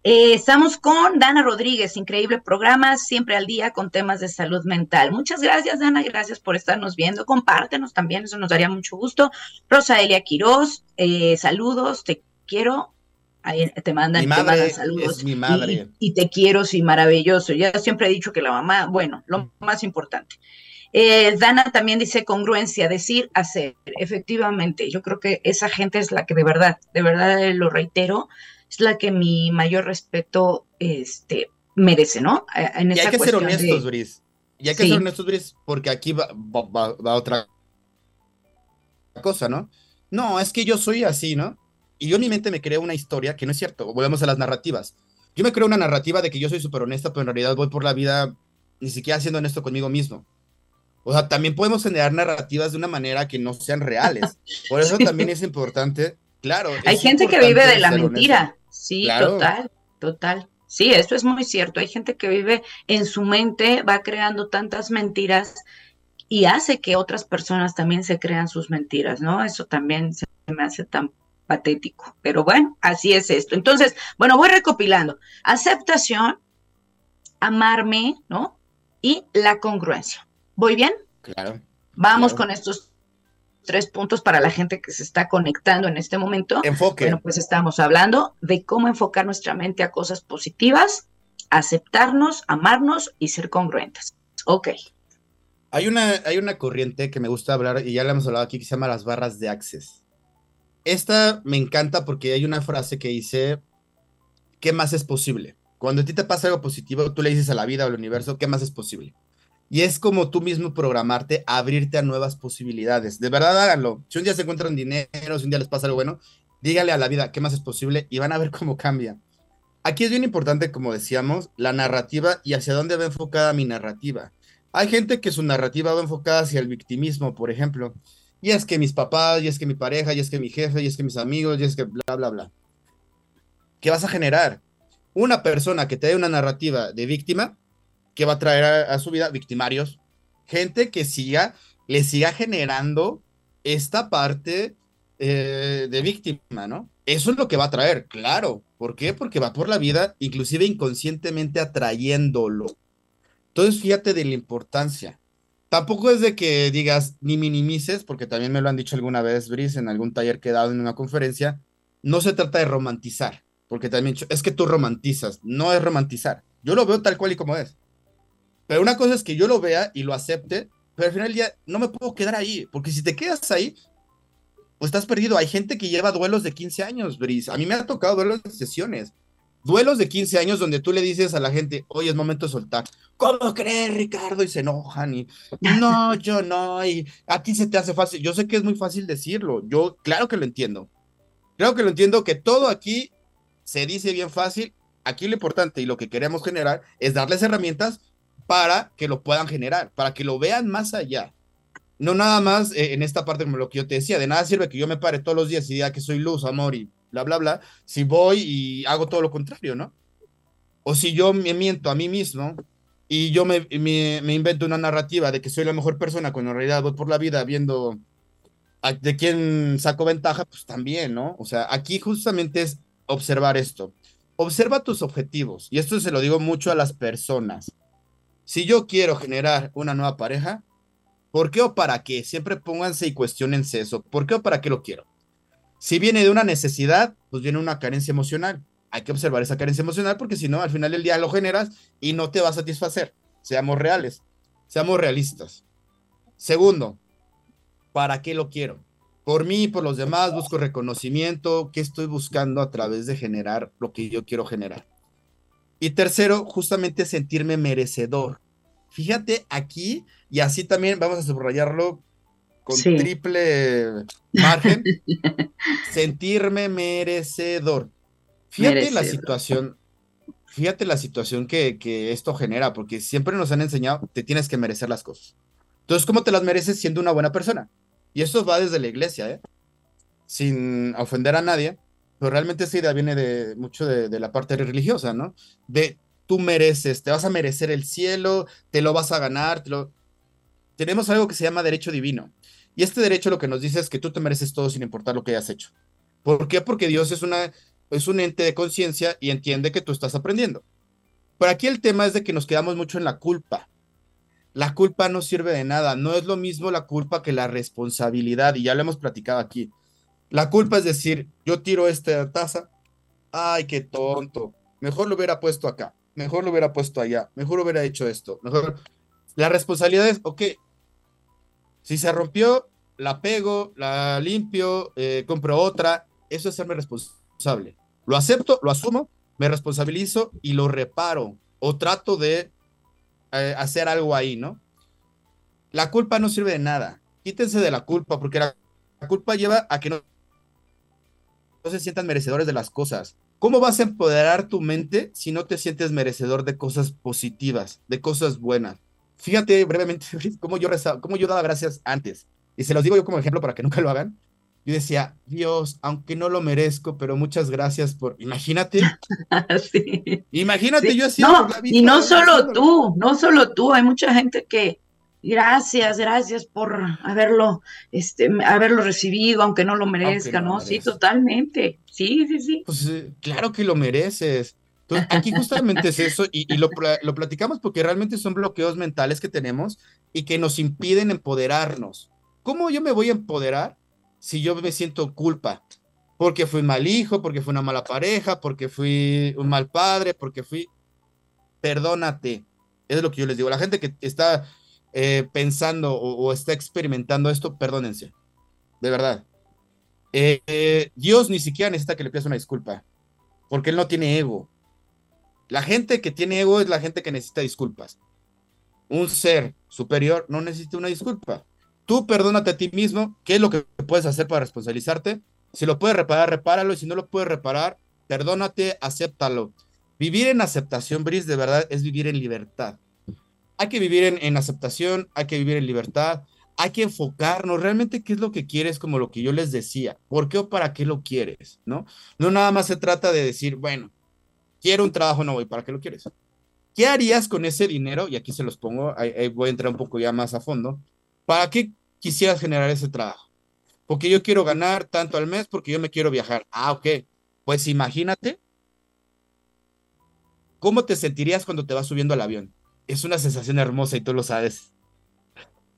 Eh, estamos con Dana Rodríguez, increíble programa, siempre al día con temas de salud mental. Muchas gracias, Dana, gracias por estarnos viendo. Compártenos también, eso nos daría mucho gusto. Rosa Elia Quiroz, eh, saludos, te quiero. Ahí te mandan, mi madre saludos. Es mi madre. Y, te quiero, sí, maravilloso. Ya siempre he dicho que la mamá, bueno, lo más importante. Eh, Dana también dice congruencia, decir, hacer. Efectivamente, yo creo que esa gente es la que de verdad, de verdad lo reitero, es la que mi mayor respeto este, merece, ¿no? En y hay que ser honestos, Bris. Y hay que ser honestos, Bris, porque aquí va, otra cosa, ¿no? No, es que yo soy así, ¿no? Y yo en mi mente me creo una historia que no es cierto. Volvemos a las narrativas. Yo me creo una narrativa de que yo soy súper honesta, pero en realidad voy por la vida ni siquiera siendo honesto conmigo mismo. O sea, también podemos generar narrativas de una manera que no sean reales. Por eso también es importante, claro. Hay gente que vive de la mentira. Sí, total, total. Sí, esto es muy cierto. Hay gente que vive en su mente, va creando tantas mentiras y hace que otras personas también se crean sus mentiras, ¿no? Eso también se me hace tan patético. Pero bueno, así es esto. Entonces, bueno, voy recopilando. Aceptación, amarme, ¿no? Y la congruencia. ¿Voy bien? Claro. Vamos con estos tres puntos para la gente que se está conectando en este momento. Enfoque. Bueno, pues estamos hablando de cómo enfocar nuestra mente a cosas positivas, aceptarnos, amarnos y ser congruentes. Ok. Hay una, hay una corriente que me gusta hablar, y ya le hemos hablado aquí, que se llama las barras de Access. Esta me encanta porque hay una frase que dice, ¿qué más es posible? Cuando a ti te pasa algo positivo, tú le dices a la vida o al universo, ¿qué más es posible? Y es como tú mismo programarte, abrirte a nuevas posibilidades. De verdad, háganlo. Si un día se encuentran dinero, si un día les pasa algo bueno, dígale a la vida qué más es posible y van a ver cómo cambia. Aquí es bien importante, como decíamos, la narrativa y hacia dónde va enfocada mi narrativa. Hay gente que su narrativa va enfocada hacia el victimismo, por ejemplo. Y es que mis papás, y es que mi pareja, y es que mi jefe, y es que mis amigos, y es que bla, bla, bla. ¿Qué vas a generar? Una persona que te dé una narrativa de víctima, que va a traer a, su vida victimarios, gente que siga, le siga generando esta parte eh, de víctima, ¿no? Eso es lo que va a traer, claro. ¿Por qué? Porque va por la vida, inclusive inconscientemente atrayéndolo. Entonces, fíjate de la importancia. Tampoco es de que digas ni minimices, porque también me lo han dicho alguna vez, Brice, en algún taller que he dado en una conferencia. No se trata de romantizar, porque también es que tú romantizas, no es romantizar. Yo lo veo tal cual y como es. Pero una cosa es que yo lo vea y lo acepte, pero al final día no me puedo quedar ahí, porque si te quedas ahí, pues estás perdido. Hay gente que lleva duelos de 15 años, Brice. A mí me ha tocado duelos de sesiones duelos de 15 años donde tú le dices a la gente, oye, es momento de soltar. ¿Cómo crees, Ricardo? Y se enojan y no, [LAUGHS] yo no, y a ti se te hace fácil. Yo sé que es muy fácil decirlo, yo claro que lo entiendo. Claro que lo entiendo que todo aquí se dice bien fácil. Aquí lo importante y lo que queremos generar es darles herramientas para que lo puedan generar, para que lo vean más allá. No nada más eh, en esta parte como lo que yo te decía, de nada sirve que yo me pare todos los días y diga que soy luz, amor y bla, bla, bla, si voy y hago todo lo contrario, ¿no? O si yo me miento a mí mismo y yo me, me, invento una narrativa de que soy la mejor persona cuando en realidad voy por la vida viendo de quién saco ventaja, pues también, ¿no? O sea, aquí justamente es observar esto. Observa tus objetivos. Y esto se lo digo mucho a las personas. Si yo quiero generar una nueva pareja, ¿por qué o para qué? Siempre pónganse y cuestionense eso. ¿Por qué o para qué lo quiero? Si viene de una necesidad, pues viene una carencia emocional. Hay que observar esa carencia emocional porque si no, al final del día lo generas y no te va a satisfacer. Seamos reales, seamos realistas. Segundo, ¿para qué lo quiero? Por mí, por los demás, busco reconocimiento. ¿Qué estoy buscando a través de generar lo que yo quiero generar? Y tercero, justamente sentirme merecedor. Fíjate aquí, y así también vamos a subrayarlo con triple margen, [LAUGHS] sentirme merecedor. Fíjate la situación, fíjate la situación que, que, esto genera, porque siempre nos han enseñado, te tienes que merecer las cosas. Entonces, ¿cómo te las mereces siendo una buena persona? Y eso va desde la iglesia, ¿eh? Sin ofender a nadie, pero realmente esa idea viene de mucho de, la parte religiosa, ¿no? De tú mereces, te vas a merecer el cielo, te lo vas a ganar, te lo... Tenemos algo que se llama derecho divino. Y este derecho lo que nos dice es que tú te mereces todo sin importar lo que hayas hecho. ¿Por qué? Porque Dios es, una, es un ente de conciencia y entiende que tú estás aprendiendo. Pero aquí el tema es de que nos quedamos mucho en la culpa. La culpa no sirve de nada. No es lo mismo la culpa que la responsabilidad. Y ya lo hemos platicado aquí. La culpa es decir, yo tiro esta taza. Ay, qué tonto. Mejor lo hubiera puesto acá. Mejor lo hubiera puesto allá. Mejor hubiera hecho esto. Mejor. La responsabilidad es, ok, si se rompió, la pego, la limpio, eh, compro otra. Eso es serme responsable. Lo acepto, lo asumo, me responsabilizo y lo reparo o trato de eh, hacer algo ahí, ¿no? La culpa no sirve de nada. Quítense de la culpa porque la, culpa lleva a que no, no se sientan merecedores de las cosas. ¿Cómo vas a empoderar tu mente si no te sientes merecedor de cosas positivas, de cosas buenas? Fíjate brevemente [LAUGHS] cómo yo, cómo yo daba gracias antes. Y se los digo yo como ejemplo para que nunca lo hagan. Yo decía, Dios, aunque no lo merezco, pero muchas gracias por. Imagínate. [LAUGHS] sí. Imagínate, yo así. No, y no solo tú, no solo tú, hay mucha gente que. Gracias, gracias por haberlo, este, haberlo recibido, aunque no lo merezca, ¿no? Sí, totalmente. Sí, sí, sí. Pues eh, claro que lo mereces. Entonces, aquí justamente es eso y, lo, lo platicamos porque realmente son bloqueos mentales que tenemos y que nos impiden empoderarnos. ¿Cómo yo me voy a empoderar si yo me siento culpa? Porque fui mal hijo, porque fui una mala pareja, porque fui un mal padre, porque fui... Perdónate. Es lo que yo les digo. La gente que está eh, pensando o, está experimentando esto, perdónense. De verdad. Eh, Dios ni siquiera necesita que le pidas una disculpa, porque Él no tiene ego. La gente que tiene ego es la gente que necesita disculpas. Un ser superior no necesita una disculpa. Tú perdónate a ti mismo. ¿Qué es lo que puedes hacer para responsabilizarte? Si lo puedes reparar, repáralo. Y si no lo puedes reparar, perdónate, acéptalo. Vivir en aceptación, Brice, de verdad, es vivir en libertad. Hay que vivir en, aceptación, hay que vivir en libertad, hay que enfocarnos realmente qué es lo que quieres, como lo que yo les decía. ¿Por qué o para qué lo quieres? ¿No? No nada más se trata de decir, bueno, quiero un trabajo, no voy, ¿para qué lo quieres? ¿Qué harías con ese dinero? Y aquí se los pongo, voy a entrar un poco ya más a fondo. ¿Para qué quisieras generar ese trabajo? Porque yo quiero ganar tanto al mes porque yo me quiero viajar. Ah, ok. Pues imagínate cómo te sentirías cuando te vas subiendo al avión. Es una sensación hermosa y tú lo sabes.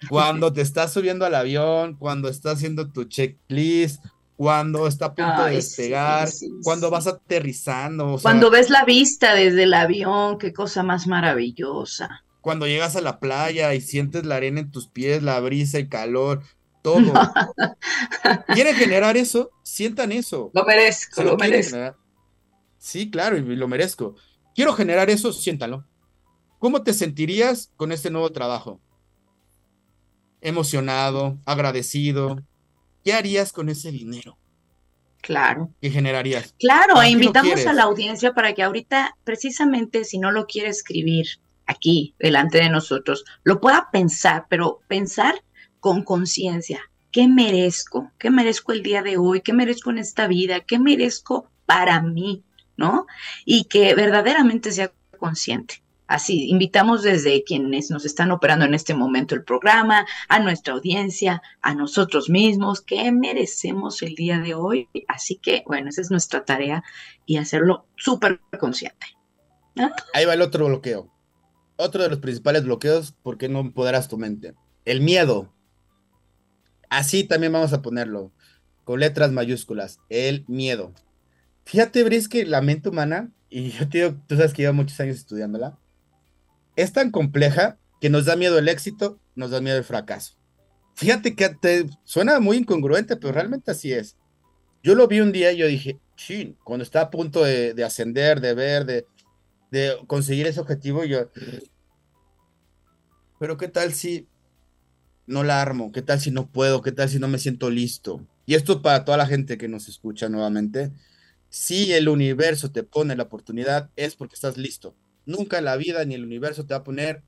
Cuando te estás subiendo al avión, cuando estás haciendo tu checklist, cuando está a punto de despegar, cuando vas aterrizando. cuando ves la vista desde el avión, qué cosa más maravillosa. Cuando llegas a la playa y sientes la arena en tus pies, la brisa, el calor, todo. [LAUGHS] ¿Quieren generar eso? Sientan eso. Lo merezco, lo, merezco. Sí, claro, y lo merezco. Quiero generar eso, siéntalo. ¿Cómo te sentirías con este nuevo trabajo? Emocionado, agradecido, ¿qué harías con ese dinero? Claro. ¿Qué generarías? Claro, e invitamos a la audiencia para que ahorita, precisamente, si no lo quiere escribir aquí, delante de nosotros, lo pueda pensar, pero pensar con conciencia. ¿Qué merezco? ¿Qué merezco el día de hoy? ¿Qué merezco en esta vida? ¿Qué merezco para mí? ¿No? Y que verdaderamente sea consciente. Así, invitamos desde quienes nos están operando en este momento el programa, a nuestra audiencia, a nosotros mismos, qué merecemos el día de hoy. Así que, bueno, esa es nuestra tarea y hacerlo súper consciente. Ahí va el otro bloqueo. Otro de los principales bloqueos, ¿por qué no empoderas tu mente? El miedo. Así también vamos a ponerlo, con letras mayúsculas, el miedo. Fíjate, Bris, que la mente humana, y yo digo, tú sabes que llevo muchos años estudiándola, es tan compleja que nos da miedo el éxito, nos da miedo el fracaso. Fíjate que te suena muy incongruente, pero realmente así es. Yo lo vi un día y yo dije, sí, cuando está a punto de, ascender, de ver, de conseguir ese objetivo, yo, pero ¿qué tal si no la armo? ¿Qué tal si no puedo? ¿Qué tal si no me siento listo? Y esto para toda la gente que nos escucha nuevamente. Si el universo te pone la oportunidad, es porque estás listo. Nunca la vida ni el universo te va a poner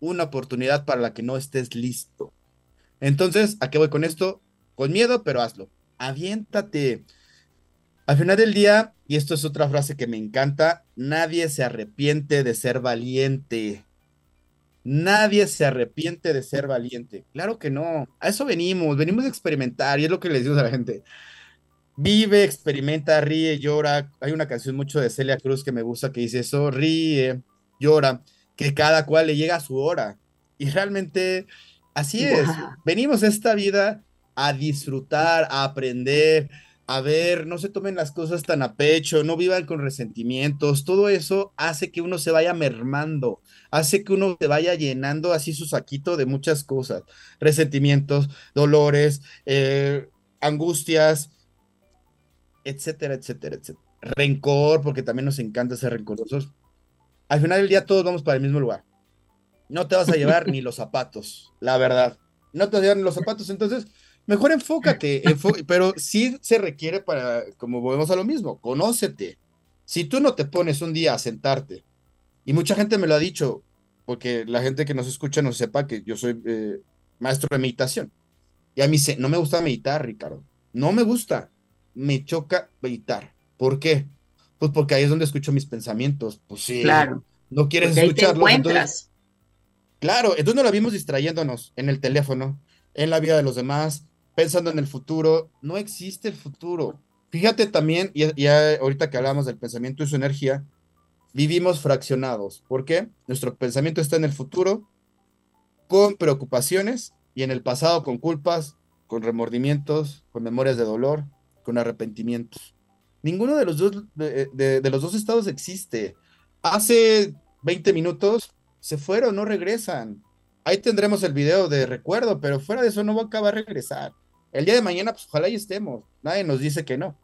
una oportunidad para la que no estés listo. Entonces, ¿a qué voy con esto? Con miedo, pero hazlo. Aviéntate. Al final del día, y esto es otra frase que me encanta, nadie se arrepiente de ser valiente. Nadie se arrepiente de ser valiente. Claro que no. A eso venimos, venimos a experimentar y es lo que les digo a la gente. Vive, experimenta, ríe, llora. Hay una canción mucho de Celia Cruz que me gusta que dice eso, ríe, llora, que cada cual le llega a su hora. Y realmente así es. Venimos a esta vida a disfrutar, a aprender, a ver, no se tomen las cosas tan a pecho, no vivan con resentimientos. Todo eso hace que uno se vaya mermando, hace que uno se vaya llenando así su saquito de muchas cosas, resentimientos, dolores, eh, angustias etcétera, etcétera, etcétera. Rencor, porque también nos encanta ser rencorosos. Al final del día todos vamos para el mismo lugar. No te vas a llevar ni los zapatos, la verdad. No te vas a llevar ni los zapatos, entonces mejor enfócate, pero sí se requiere para, como volvemos a lo mismo, conócete. Si tú no te pones un día a sentarte, y mucha gente me lo ha dicho, porque la gente que nos escucha no sepa que yo soy eh, maestro de meditación. Y a mí se, no me gusta meditar, Ricardo. No me gusta me choca meditar. ¿Por qué? Pues porque ahí es donde escucho mis pensamientos. Pues sí. Claro. No quieres escucharlos. Entonces, claro, entonces no la vimos distrayéndonos en el teléfono, en la vida de los demás, pensando en el futuro. No existe el futuro. Fíjate también, y ya ahorita que hablamos del pensamiento y su energía, vivimos fraccionados. ¿Por qué? Nuestro pensamiento está en el futuro con preocupaciones y en el pasado con culpas, con remordimientos, con memorias de dolor, con arrepentimientos. Ninguno de los dos, de, los dos estados existe. Hace 20 minutos se fueron, no regresan. Ahí tendremos el video de recuerdo, pero fuera de eso no va a acabar regresar. El día de mañana, pues ojalá y estemos. Nadie nos dice que no.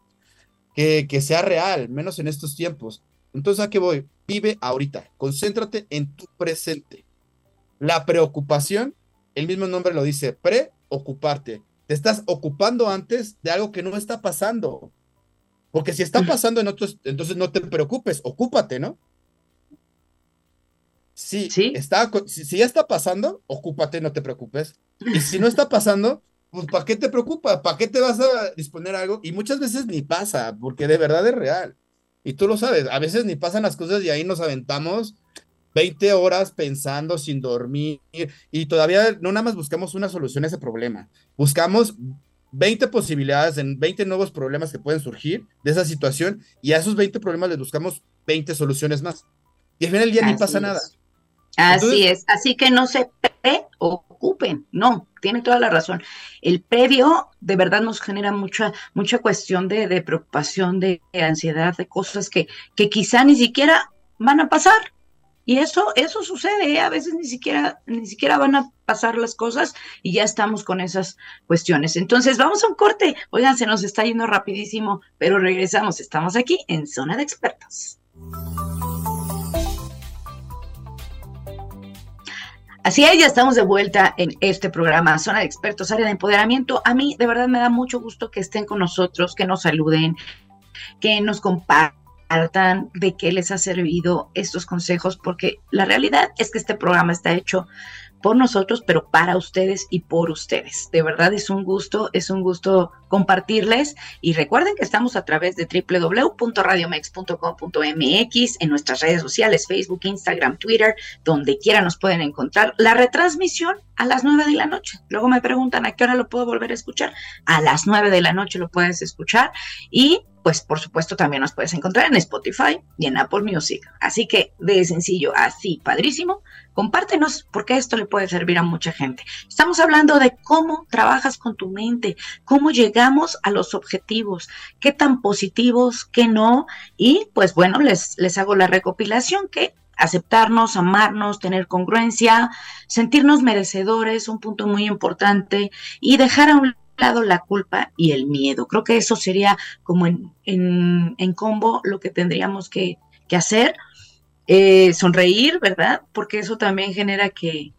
Que, que sea real, menos en estos tiempos. Entonces, ¿a qué voy? Vive ahorita. Concéntrate en tu presente. La preocupación, el mismo nombre lo dice, preocuparte. Te estás ocupando antes de algo que no está pasando. Porque si está pasando en otros, entonces no te preocupes, ocúpate, ¿no? Sí, ¿Sí? Está, si, ya está pasando, ocúpate, no te preocupes. Y si no está pasando, pues ¿para qué te preocupa? ¿Para qué te vas a disponer algo? Y muchas veces ni pasa, porque de verdad es real. Y tú lo sabes, a veces ni pasan las cosas y ahí nos aventamos 20 horas pensando sin dormir y todavía no nada más buscamos una solución a ese problema, buscamos 20 posibilidades en 20 nuevos problemas que pueden surgir de esa situación y a esos 20 problemas les buscamos 20 soluciones más. Y al final del día ni pasa nada. Así es, así que no se preocupen, no, tiene toda la razón. El previo de verdad nos genera mucha, mucha cuestión de, preocupación, de, ansiedad, de cosas que, que quizá ni siquiera van a pasar, y eso, eso sucede, ¿eh? a veces ni siquiera, ni siquiera van a pasar las cosas y ya estamos con esas cuestiones. Entonces, vamos a un corte. Oigan, se nos está yendo rapidísimo, pero regresamos. Estamos aquí en Zona de Expertos. Así es, ya estamos de vuelta en este programa, Zona de Expertos, área de empoderamiento. A mí de verdad me da mucho gusto que estén con nosotros, que nos saluden, que nos compartan de qué les ha servido estos consejos, porque la realidad es que este programa está hecho por nosotros, pero para ustedes y por ustedes. De verdad es un gusto, es un gusto compartirles y recuerden que estamos a través de www.radiomex.com.mx en nuestras redes sociales, Facebook, Instagram, Twitter, donde quiera nos pueden encontrar. La retransmisión a las 9 de la noche. Luego me preguntan a qué hora lo puedo volver a escuchar. A las 9 de la noche lo puedes escuchar y pues por supuesto también nos puedes encontrar en Spotify y en Apple Music. Así que de sencillo, así, padrísimo, compártenos porque esto le puede servir a mucha gente. Estamos hablando de cómo trabajas con tu mente, cómo llegamos a los objetivos, qué tan positivos, qué no. Y pues bueno, les, les hago la recopilación que aceptarnos, amarnos, tener congruencia, sentirnos merecedores, un punto muy importante, y dejar a un lado la culpa y el miedo. Creo que eso sería como en, en, combo lo que tendríamos que, hacer. Eh, sonreír, ¿verdad? Porque eso también genera que,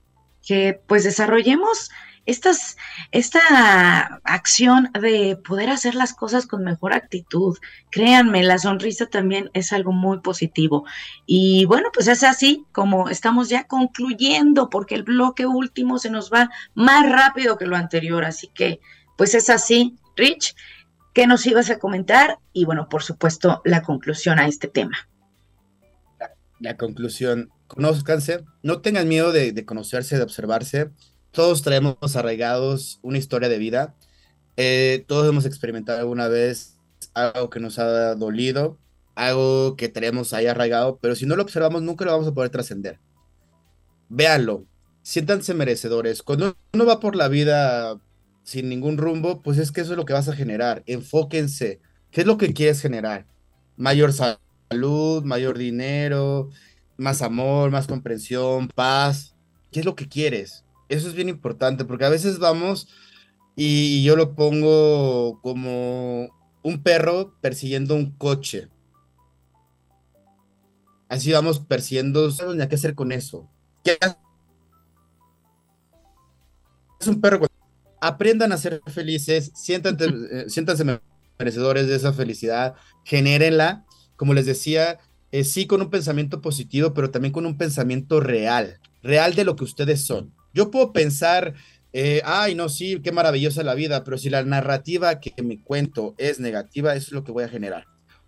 que pues desarrollemos estas, esta acción de poder hacer las cosas con mejor actitud. Créanme, la sonrisa también es algo muy positivo. Y bueno, pues es así como estamos ya concluyendo, porque el bloque último se nos va más rápido que lo anterior. Así que pues es así, Rich, ¿qué nos ibas a comentar? Y bueno, por supuesto, la conclusión a este tema. La, conclusión, conozcanse, no tengan miedo de, conocerse, de observarse. Todos traemos arraigados una historia de vida. Eh, todos hemos experimentado alguna vez algo que nos ha dolido, algo que tenemos ahí arraigado, pero si no lo observamos nunca lo vamos a poder trascender. Véanlo, siéntanse merecedores. Cuando uno va por la vida sin ningún rumbo, pues es que eso es lo que vas a generar. Enfóquense. ¿Qué es lo que quieres generar? Mayor salud, mayor dinero, más amor, más comprensión, paz. ¿Qué es lo que quieres? Eso es bien importante porque a veces vamos y yo lo pongo como un perro persiguiendo un coche. Así vamos persiguiendo, ¿sabes qué hacer con eso? ¿Qué es un perro aprendan a ser felices, siéntanse, [LAUGHS] eh, siéntanse merecedores de esa felicidad, genérenla, como les decía, eh, sí con un pensamiento positivo, pero también con un pensamiento real, real de lo que ustedes son. Yo puedo pensar, eh, ay, no, sí, qué maravillosa la vida, pero si la narrativa que me cuento es negativa, eso es lo que voy a generar.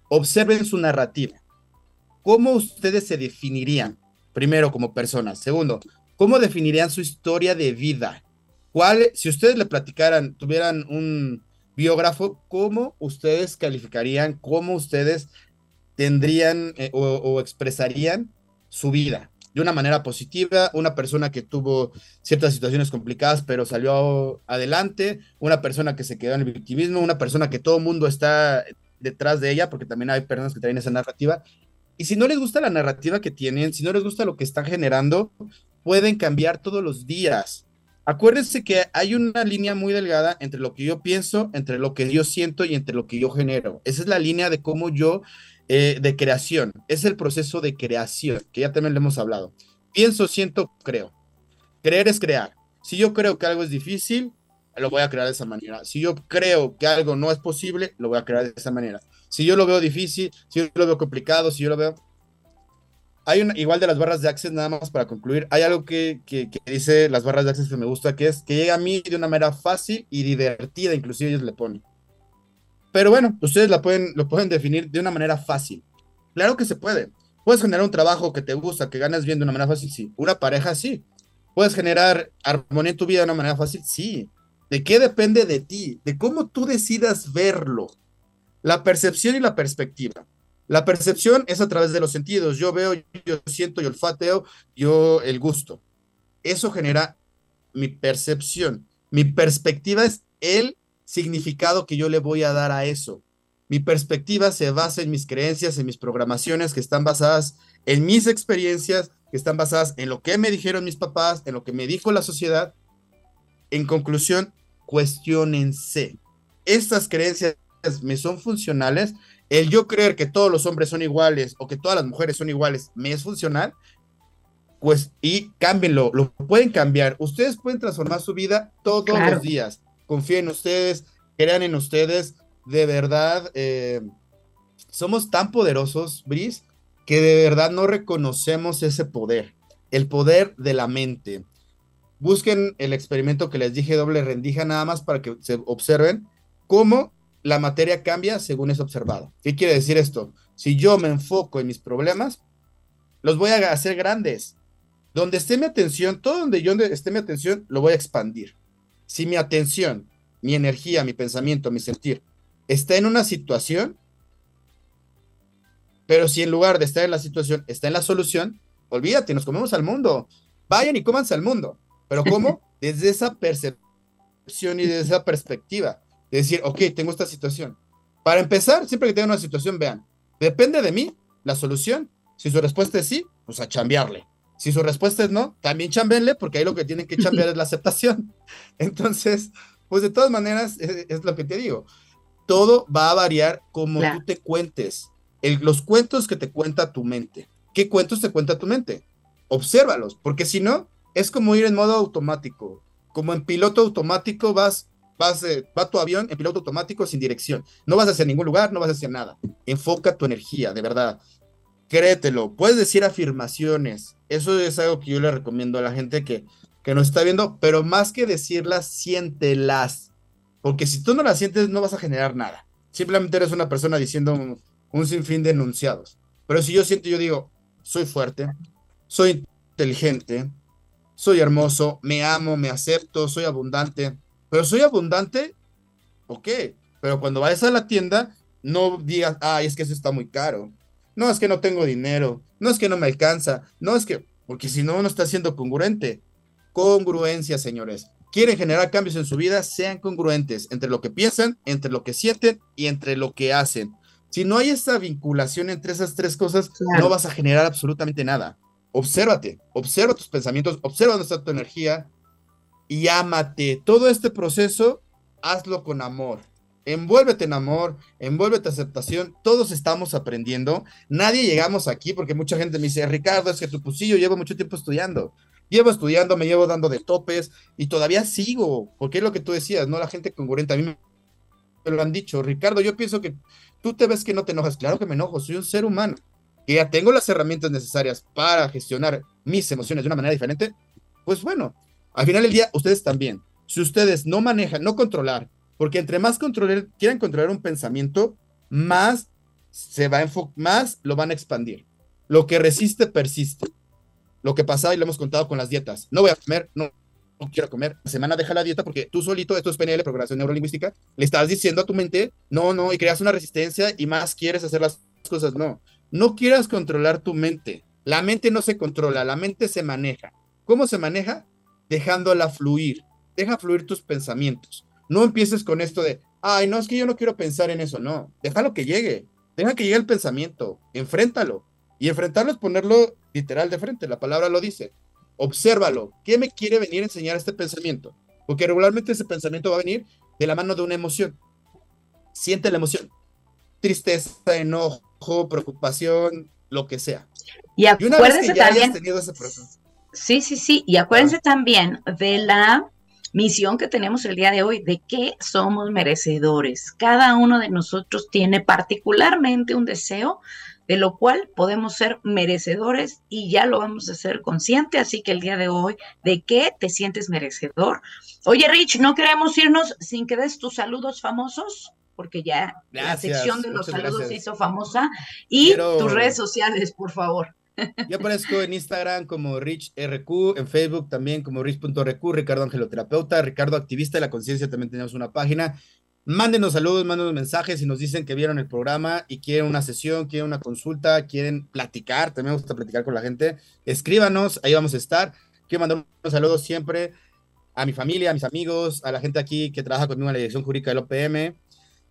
Observen su narrativa. ¿Cómo ustedes se definirían? Primero, como personas. Segundo, ¿cómo definirían su historia de vida? ¿Cuál, si ustedes le platicaran, tuvieran un biógrafo, cómo ustedes calificarían, cómo ustedes tendrían eh, o, expresarían su vida de una manera positiva, una persona que tuvo ciertas situaciones complicadas pero salió adelante, una persona que se quedó en el victimismo, una persona que todo el mundo está detrás de ella, porque también hay personas que traen esa narrativa. Y si no les gusta la narrativa que tienen, si no les gusta lo que están generando, pueden cambiar todos los días. Acuérdense que hay una línea muy delgada entre lo que yo pienso, entre lo que yo siento y entre lo que yo genero. Esa es la línea de cómo yo, eh, de creación, es el proceso de creación, que ya también le hemos hablado. Pienso, siento, creo. Creer es crear. Si yo creo que algo es difícil, lo voy a crear de esa manera. Si yo creo que algo no es posible, lo voy a crear de esa manera. Si yo lo veo difícil, si yo lo veo complicado, si yo lo veo hay una, igual de las barras de Access, nada más para concluir, hay algo que, que, dice las barras de Access que me gusta, que es que llega a mí de una manera fácil y divertida, inclusive ellos le ponen. Pero bueno, ustedes la pueden, lo pueden definir de una manera fácil. Claro que se puede. Puedes generar un trabajo que te gusta, que ganas bien de una manera fácil, sí. Una pareja, sí. Puedes generar armonía en tu vida de una manera fácil, sí. ¿De qué depende de ti? De cómo tú decidas verlo. La percepción y la perspectiva. La percepción es a través de los sentidos. Yo veo, yo siento, yo olfateo, yo el gusto. Eso genera mi percepción. Mi perspectiva es el significado que yo le voy a dar a eso. Mi perspectiva se basa en mis creencias, en mis programaciones que están basadas en mis experiencias, que están basadas en lo que me dijeron mis papás, en lo que me dijo la sociedad. En conclusión, cuestionense. ¿Estas creencias me son funcionales? el yo creer que todos los hombres son iguales o que todas las mujeres son iguales me es funcional, pues y cámbienlo, lo pueden cambiar. Ustedes pueden transformar su vida todos los días. Confíen en ustedes, crean en ustedes. De verdad, eh, somos tan poderosos, Bris, que de verdad no reconocemos ese poder, el poder de la mente. Busquen el experimento que les dije, doble rendija, nada más para que se observen cómo la materia cambia según es observado. ¿Qué quiere decir esto? Si yo me enfoco en mis problemas, los voy a hacer grandes. Donde esté mi atención, todo donde yo esté mi atención, lo voy a expandir. Si mi atención, mi energía, mi pensamiento, mi sentir está en una situación, pero si en lugar de estar en la situación está en la solución, olvídate, nos comemos al mundo. Vayan y cómanse al mundo. Pero ¿cómo? [LAUGHS] Desde esa percepción y desde esa perspectiva decir, ok, tengo esta situación. Para empezar, siempre que tengan una situación, vean, depende de mí la solución. Si su respuesta es sí, pues a chambearle. Si su respuesta es no, también chambenle, porque ahí lo que tienen que chambear es la aceptación. [LAUGHS] Entonces, pues de todas maneras, es, lo que te digo. Todo va a variar como tú te cuentes. los cuentos que te cuenta tu mente. ¿Qué cuentos te cuenta tu mente? Obsérvalos, porque si no, es como ir en modo automático. Como en piloto automático vas vas, eh, va tu avión en piloto automático sin dirección. No vas hacia ningún lugar, no vas hacia nada. Enfoca tu energía, de verdad. Créetelo. Puedes decir afirmaciones. Eso es algo que yo le recomiendo a la gente que, que nos está viendo, pero más que decirlas, siéntelas. Porque si tú no las sientes, no vas a generar nada. Simplemente eres una persona diciendo un, un sinfín de enunciados. Pero si yo siento, yo digo, soy fuerte, soy inteligente, soy hermoso, me amo, me acepto, soy abundante, pero soy abundante, ok. Pero cuando vayas a la tienda, no digas, ay, es que eso está muy caro. No, es que no tengo dinero. No es que no me alcanza. No es que, porque si no, no está siendo congruente. Congruencia, señores. Quieren generar cambios en su vida, sean congruentes entre lo que piensan, entre lo que sienten y entre lo que hacen. Si no hay esa vinculación entre esas tres cosas, no vas a generar absolutamente nada. Obsérvate, observa tus pensamientos, observa dónde está tu energía, y ámate. Todo este proceso, hazlo con amor. Envuélvete en amor, envuélvete en aceptación. Todos estamos aprendiendo. Nadie llegamos aquí porque mucha gente me dice, Ricardo, es que tu pusillo llevo mucho tiempo estudiando. Llevo estudiando, me llevo dando de topes y todavía sigo, porque es lo que tú decías, ¿no? La gente congruente, a mí me lo han dicho. Ricardo, yo pienso que tú te ves que no te enojas. Claro que me enojo, soy un ser humano. Que ya tengo las herramientas necesarias para gestionar mis emociones de una manera diferente. Pues bueno, al final del día, ustedes también. Si ustedes no manejan, no controlar, porque entre más controlar, quieran controlar un pensamiento, más se va a más lo van a expandir. Lo que resiste, persiste. Lo que pasa, y lo hemos contado con las dietas. No voy a comer, no, no quiero comer. La semana deja la dieta porque tú solito, esto es PNL, programación neurolingüística, le estás diciendo a tu mente, no, no, y creas una resistencia y más quieres hacer las cosas. No, No quieras controlar tu mente. La mente no se controla, la mente se maneja. ¿Cómo se maneja? Dejándola fluir. Deja fluir tus pensamientos. No empieces con esto de, ay, no, es que yo no quiero pensar en eso. No, déjalo que llegue. Deja que llegue el pensamiento. Enfréntalo. Y enfrentarlo es ponerlo literal de frente. La palabra lo dice. Obsérvalo. ¿Qué me quiere venir a enseñar este pensamiento? Porque regularmente ese pensamiento va a venir de la mano de una emoción. Siente la emoción. Tristeza, enojo, preocupación, lo que sea. Y acuérdense también. Sí, sí, sí. Y acuérdense también de la misión que tenemos el día de hoy, de que somos merecedores. Cada uno de nosotros tiene particularmente un deseo de lo cual podemos ser merecedores y ya lo vamos a hacer consciente. Así que el día de hoy, ¿de qué te sientes merecedor? Oye, Rich, no queremos irnos sin que des tus saludos famosos porque ya la sección de los saludos se hizo famosa. Y tus redes sociales, por favor. Yo aparezco en Instagram como RichRQ, en Facebook también como Rich.rq, Ricardo Angeloterapeuta, Ricardo Activista de la Conciencia, también tenemos una página. Mándenos saludos, mándenos mensajes y nos dicen que vieron el programa y quieren una sesión, quieren una consulta, quieren platicar, también me gusta platicar con la gente. Escríbanos, ahí vamos a estar. Quiero mandar unos saludos siempre a mi familia, a mis amigos, a la gente aquí que trabaja conmigo en la dirección jurídica del OPM,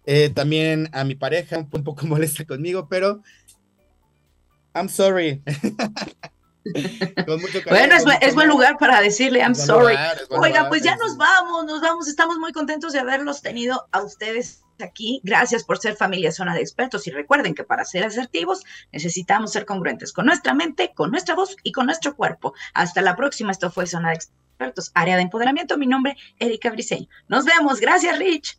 eh, también a mi pareja, un poco [LAUGHS] molesta conmigo, pero I'm sorry. [LAUGHS] bueno, es, buen lugar para decirle I'm sorry. Oiga, pues ya nos vamos, nos vamos. Estamos muy contentos de haberlos tenido a ustedes aquí. Gracias por ser familia Zona de Expertos. Y recuerden que para ser asertivos necesitamos ser congruentes con nuestra mente, con nuestra voz y con nuestro cuerpo. Hasta la próxima. Esto fue Zona de Expertos, área de empoderamiento. Mi nombre, Erika Briseño. Nos vemos. Gracias, Rich.